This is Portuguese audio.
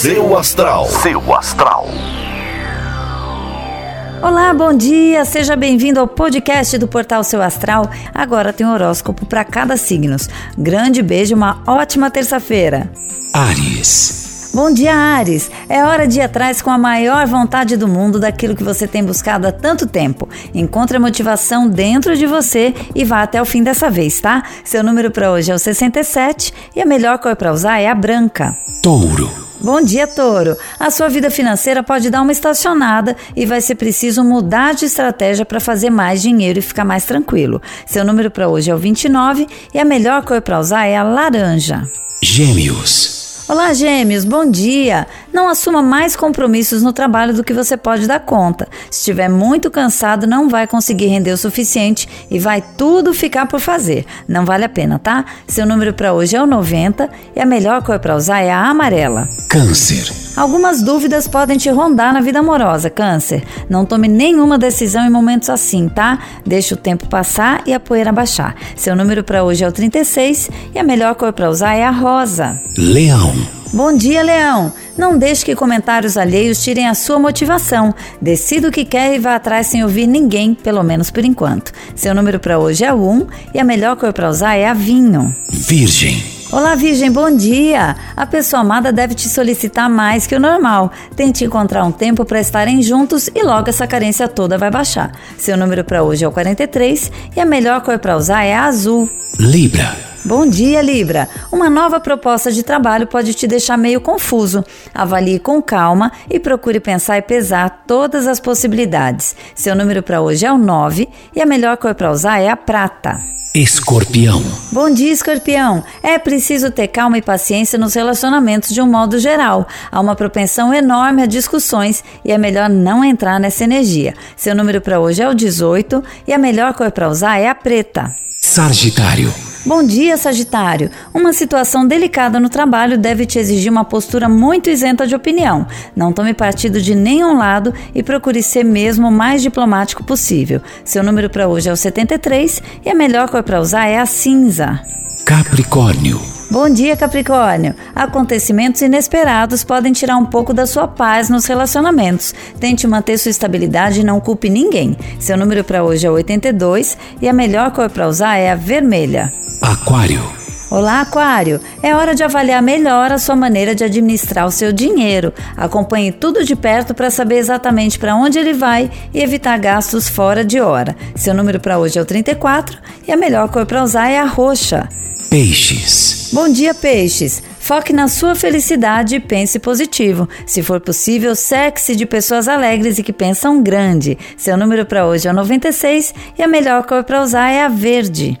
Seu astral. Seu astral. Olá, bom dia! Seja bem-vindo ao podcast do Portal Seu Astral. Agora tem um horóscopo para cada signo. Grande beijo, uma ótima terça-feira. Ares. Bom dia, Ares! É hora de ir atrás com a maior vontade do mundo daquilo que você tem buscado há tanto tempo. Encontre a motivação dentro de você e vá até o fim dessa vez, tá? Seu número para hoje é o 67 e a melhor cor para usar é a branca. Touro. Bom dia, Touro. A sua vida financeira pode dar uma estacionada e vai ser preciso mudar de estratégia para fazer mais dinheiro e ficar mais tranquilo. Seu número para hoje é o 29 e a melhor cor para usar é a laranja. Gêmeos. Olá, Gêmeos, bom dia! Não assuma mais compromissos no trabalho do que você pode dar conta. Se estiver muito cansado, não vai conseguir render o suficiente e vai tudo ficar por fazer. Não vale a pena, tá? Seu número para hoje é o 90 e a melhor cor para usar é a amarela. Câncer. Algumas dúvidas podem te rondar na vida amorosa, Câncer. Não tome nenhuma decisão em momentos assim, tá? Deixe o tempo passar e a poeira baixar. Seu número para hoje é o 36 e a melhor cor para usar é a rosa. Leão. Bom dia, Leão! Não deixe que comentários alheios tirem a sua motivação. Decida o que quer e vá atrás sem ouvir ninguém, pelo menos por enquanto. Seu número para hoje é o 1 e a melhor cor para usar é a vinho. Virgem. Olá, Virgem, bom dia! A pessoa amada deve te solicitar mais que o normal. Tente encontrar um tempo para estarem juntos e logo essa carência toda vai baixar. Seu número para hoje é o 43 e a melhor cor para usar é a azul. Libra. Bom dia, Libra! Uma nova proposta de trabalho pode te deixar meio confuso. Avalie com calma e procure pensar e pesar todas as possibilidades. Seu número para hoje é o 9 e a melhor cor para usar é a prata. Escorpião. Bom dia, escorpião. É preciso ter calma e paciência nos relacionamentos de um modo geral. Há uma propensão enorme a discussões e é melhor não entrar nessa energia. Seu número para hoje é o 18 e a melhor cor para usar é a preta. Sagitário. Bom dia, Sagitário. Uma situação delicada no trabalho deve te exigir uma postura muito isenta de opinião. Não tome partido de nenhum lado e procure ser mesmo o mais diplomático possível. Seu número para hoje é o 73 e a melhor cor para usar é a cinza. Capricórnio. Bom dia, Capricórnio. Acontecimentos inesperados podem tirar um pouco da sua paz nos relacionamentos. Tente manter sua estabilidade e não culpe ninguém. Seu número para hoje é 82 e a melhor cor para usar é a vermelha. Aquário. Olá, Aquário! É hora de avaliar melhor a sua maneira de administrar o seu dinheiro. Acompanhe tudo de perto para saber exatamente para onde ele vai e evitar gastos fora de hora. Seu número para hoje é o 34 e a melhor cor para usar é a roxa. Peixes. Bom dia, peixes! Foque na sua felicidade e pense positivo. Se for possível, sexe de pessoas alegres e que pensam grande. Seu número para hoje é o 96 e a melhor cor para usar é a verde.